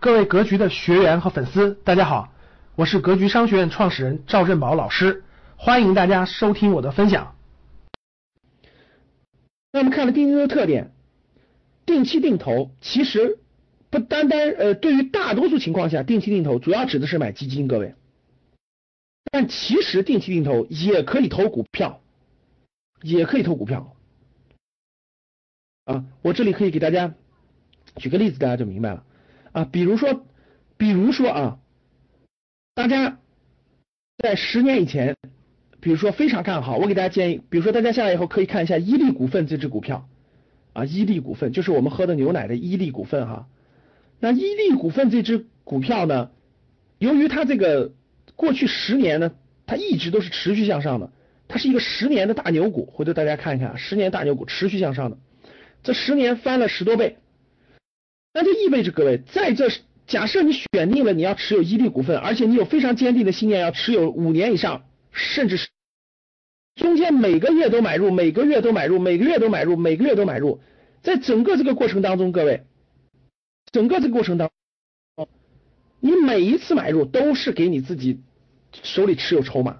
各位格局的学员和粉丝，大家好，我是格局商学院创始人赵振宝老师，欢迎大家收听我的分享。那我们看了定期的特点，定期定投其实不单单呃，对于大多数情况下，定期定投主要指的是买基金，各位，但其实定期定投也可以投股票，也可以投股票。啊，我这里可以给大家举个例子，大家就明白了啊。比如说，比如说啊，大家在十年以前，比如说非常看好，我给大家建议，比如说大家下来以后可以看一下伊利股份这只股票啊，伊利股份就是我们喝的牛奶的伊利股份哈。那伊利股份这只股票呢，由于它这个过去十年呢，它一直都是持续向上的，它是一个十年的大牛股，回头大家看一看，十年大牛股持续向上的。这十年翻了十多倍，那就意味着各位在这假设你选定了你要持有伊利股份，而且你有非常坚定的信念要持有五年以上，甚至是中间每个月都买入，每个月都买入，每个月都买入，每个月都买入，在整个这个过程当中，各位，整个这个过程当中，你每一次买入都是给你自己手里持有筹码。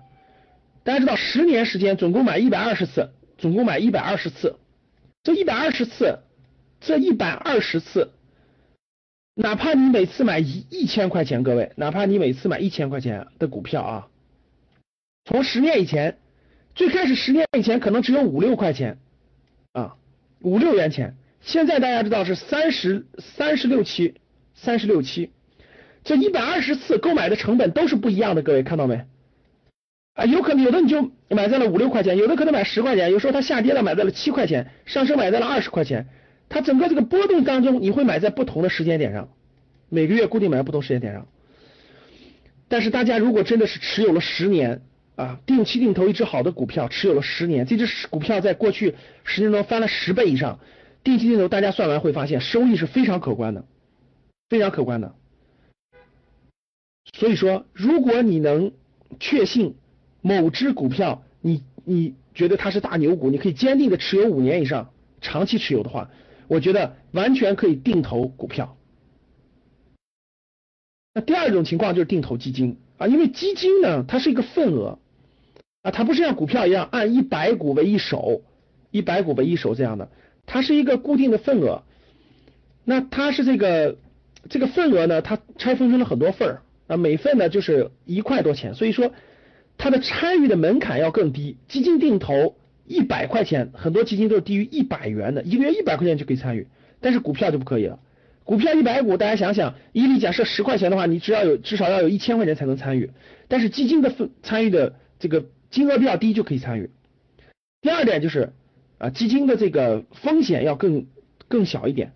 大家知道，十年时间总共买一百二十次，总共买一百二十次。这一百二十次，这一百二十次，哪怕你每次买一一千块钱，各位，哪怕你每次买一千块钱的股票啊，从十年以前，最开始十年以前可能只有五六块钱啊，五六元钱，现在大家知道是三十三十六七，三十六七，这一百二十次购买的成本都是不一样的，各位看到没？啊，有可能有的你就买在了五六块钱，有的可能买十块钱，有时候它下跌了买在了七块钱，上升买在了二十块钱，它整个这个波动当中，你会买在不同的时间点上，每个月固定买在不同时间点上。但是大家如果真的是持有了十年啊，定期定投一只好的股票，持有了十年，这只股票在过去十年中翻了十倍以上，定期定投大家算完会发现收益是非常可观的，非常可观的。所以说，如果你能确信。某只股票，你你觉得它是大牛股，你可以坚定的持有五年以上，长期持有的话，我觉得完全可以定投股票。那第二种情况就是定投基金啊，因为基金呢，它是一个份额啊，它不是像股票一样按一百股为一手，一百股为一手这样的，它是一个固定的份额。那它是这个这个份额呢，它拆分成了很多份儿啊，每份呢就是一块多钱，所以说。它的参与的门槛要更低，基金定投一百块钱，很多基金都是低于一百元的，一个月一百块钱就可以参与，但是股票就不可以了。股票一百股，大家想想，伊利假设十块钱的话，你只要有至少要有一千块钱才能参与，但是基金的分参与的这个金额比较低就可以参与。第二点就是啊，基金的这个风险要更更小一点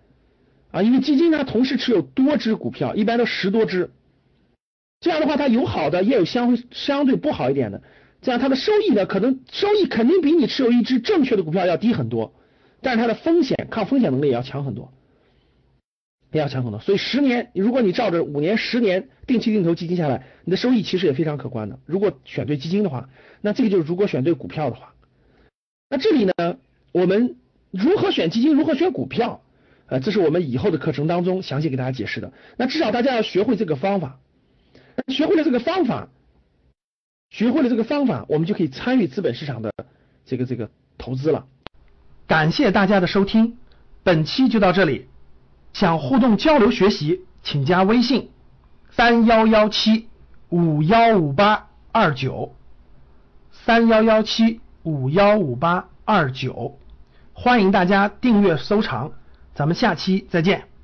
啊，因为基金它同时持有多只股票，一般都十多只。这样的话，它有好的，也有相相对不好一点的。这样它的收益呢，可能收益肯定比你持有一只正确的股票要低很多，但是它的风险抗风险能力也要强很多，也要强很多。所以十年，如果你照着五年、十年定期定投基金下来，你的收益其实也非常可观的。如果选对基金的话，那这个就是如果选对股票的话。那这里呢，我们如何选基金，如何选股票？呃，这是我们以后的课程当中详细给大家解释的。那至少大家要学会这个方法。学会了这个方法，学会了这个方法，我们就可以参与资本市场的这个这个投资了。感谢大家的收听，本期就到这里。想互动交流学习，请加微信三幺幺七五幺五八二九三幺幺七五幺五八二九，欢迎大家订阅收藏，咱们下期再见。